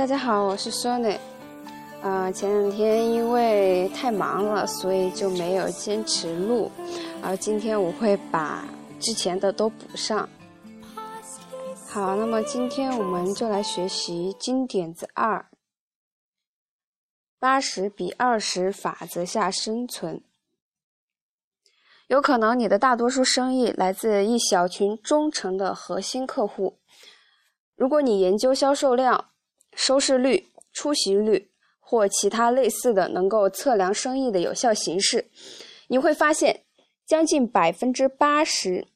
大家好，我是 Sony。啊，前两天因为太忙了，所以就没有坚持录。而今天我会把之前的都补上。好，那么今天我们就来学习金点子二：八十比二十法则下生存。有可能你的大多数生意来自一小群忠诚的核心客户。如果你研究销售量、收视率、出席率或其他类似的能够测量生意的有效形式，你会发现，将近百分之八十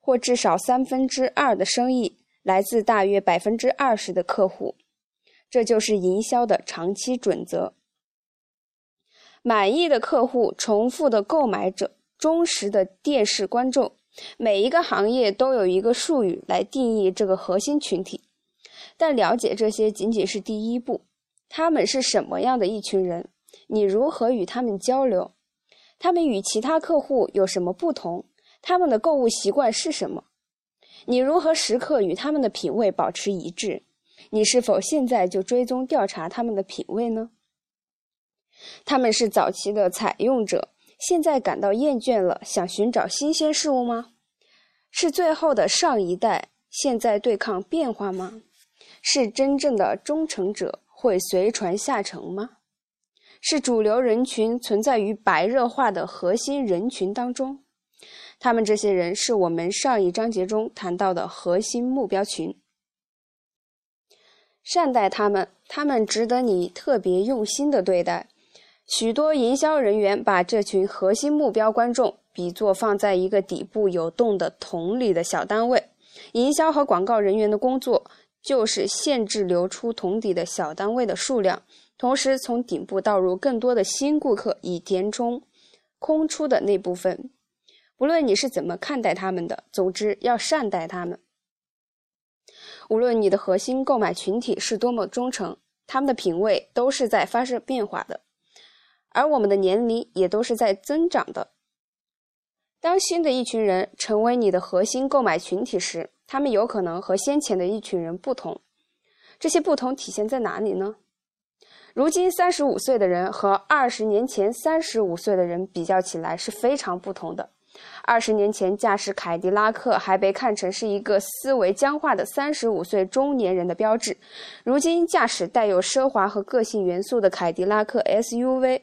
或至少三分之二的生意来自大约百分之二十的客户。这就是营销的长期准则。满意的客户、重复的购买者。忠实的电视观众，每一个行业都有一个术语来定义这个核心群体，但了解这些仅仅是第一步。他们是什么样的一群人？你如何与他们交流？他们与其他客户有什么不同？他们的购物习惯是什么？你如何时刻与他们的品味保持一致？你是否现在就追踪调查他们的品味呢？他们是早期的采用者。现在感到厌倦了，想寻找新鲜事物吗？是最后的上一代，现在对抗变化吗？是真正的忠诚者会随传下沉吗？是主流人群存在于白热化的核心人群当中？他们这些人是我们上一章节中谈到的核心目标群。善待他们，他们值得你特别用心的对待。许多营销人员把这群核心目标观众比作放在一个底部有洞的桶里的小单位。营销和广告人员的工作就是限制流出桶底的小单位的数量，同时从顶部倒入更多的新顾客，以填充空出的那部分。不论你是怎么看待他们的，总之要善待他们。无论你的核心购买群体是多么忠诚，他们的品味都是在发生变化的。而我们的年龄也都是在增长的。当新的一群人成为你的核心购买群体时，他们有可能和先前的一群人不同。这些不同体现在哪里呢？如今三十五岁的人和二十年前三十五岁的人比较起来是非常不同的。二十年前驾驶凯迪拉克还被看成是一个思维僵化的三十五岁中年人的标志，如今驾驶带有奢华和个性元素的凯迪拉克 SUV。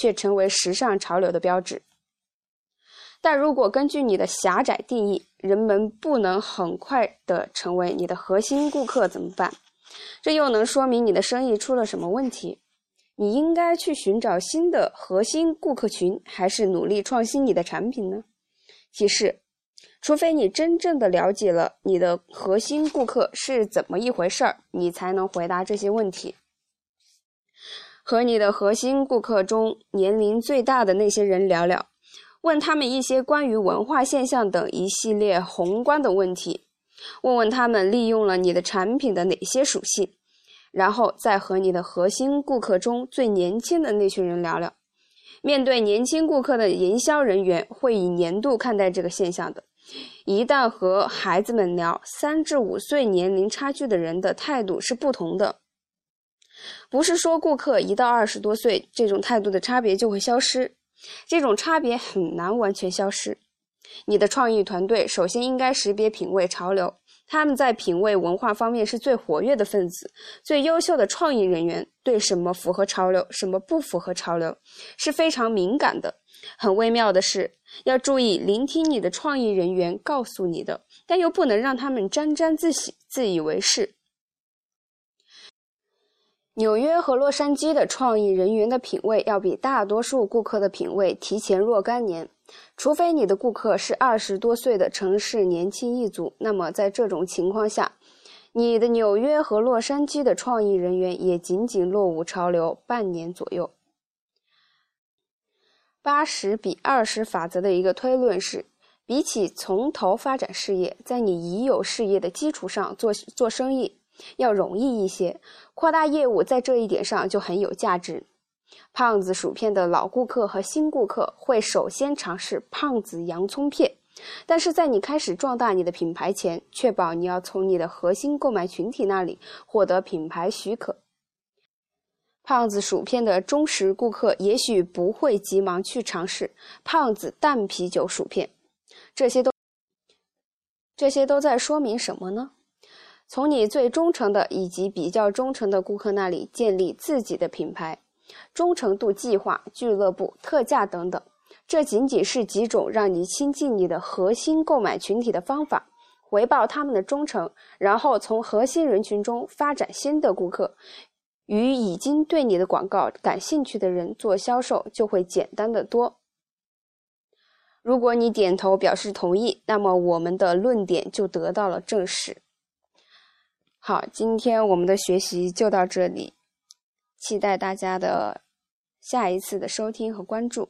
却成为时尚潮流的标志。但如果根据你的狭窄定义，人们不能很快的成为你的核心顾客怎么办？这又能说明你的生意出了什么问题？你应该去寻找新的核心顾客群，还是努力创新你的产品呢？提示：除非你真正的了解了你的核心顾客是怎么一回事儿，你才能回答这些问题。和你的核心顾客中年龄最大的那些人聊聊，问他们一些关于文化现象等一系列宏观的问题，问问他们利用了你的产品的哪些属性，然后再和你的核心顾客中最年轻的那群人聊聊。面对年轻顾客的营销人员会以年度看待这个现象的。一旦和孩子们聊，三至五岁年龄差距的人的态度是不同的。不是说顾客一到二十多岁，这种态度的差别就会消失，这种差别很难完全消失。你的创意团队首先应该识别品味潮流，他们在品味文化方面是最活跃的分子，最优秀的创意人员对什么符合潮流，什么不符合潮流是非常敏感的。很微妙的是，要注意聆听你的创意人员告诉你的，但又不能让他们沾沾自喜、自以为是。纽约和洛杉矶的创意人员的品味要比大多数顾客的品味提前若干年，除非你的顾客是二十多岁的城市年轻一族，那么在这种情况下，你的纽约和洛杉矶的创意人员也仅仅落伍潮流半年左右。八十比二十法则的一个推论是，比起从头发展事业，在你已有事业的基础上做做生意。要容易一些，扩大业务在这一点上就很有价值。胖子薯片的老顾客和新顾客会首先尝试胖子洋葱片，但是在你开始壮大你的品牌前，确保你要从你的核心购买群体那里获得品牌许可，胖子薯片的忠实顾客也许不会急忙去尝试胖子淡啤酒薯片。这些都，这些都在说明什么呢？从你最忠诚的以及比较忠诚的顾客那里建立自己的品牌、忠诚度计划、俱乐部、特价等等，这仅仅是几种让你亲近你的核心购买群体的方法。回报他们的忠诚，然后从核心人群中发展新的顾客，与已经对你的广告感兴趣的人做销售就会简单的多。如果你点头表示同意，那么我们的论点就得到了证实。好，今天我们的学习就到这里，期待大家的下一次的收听和关注。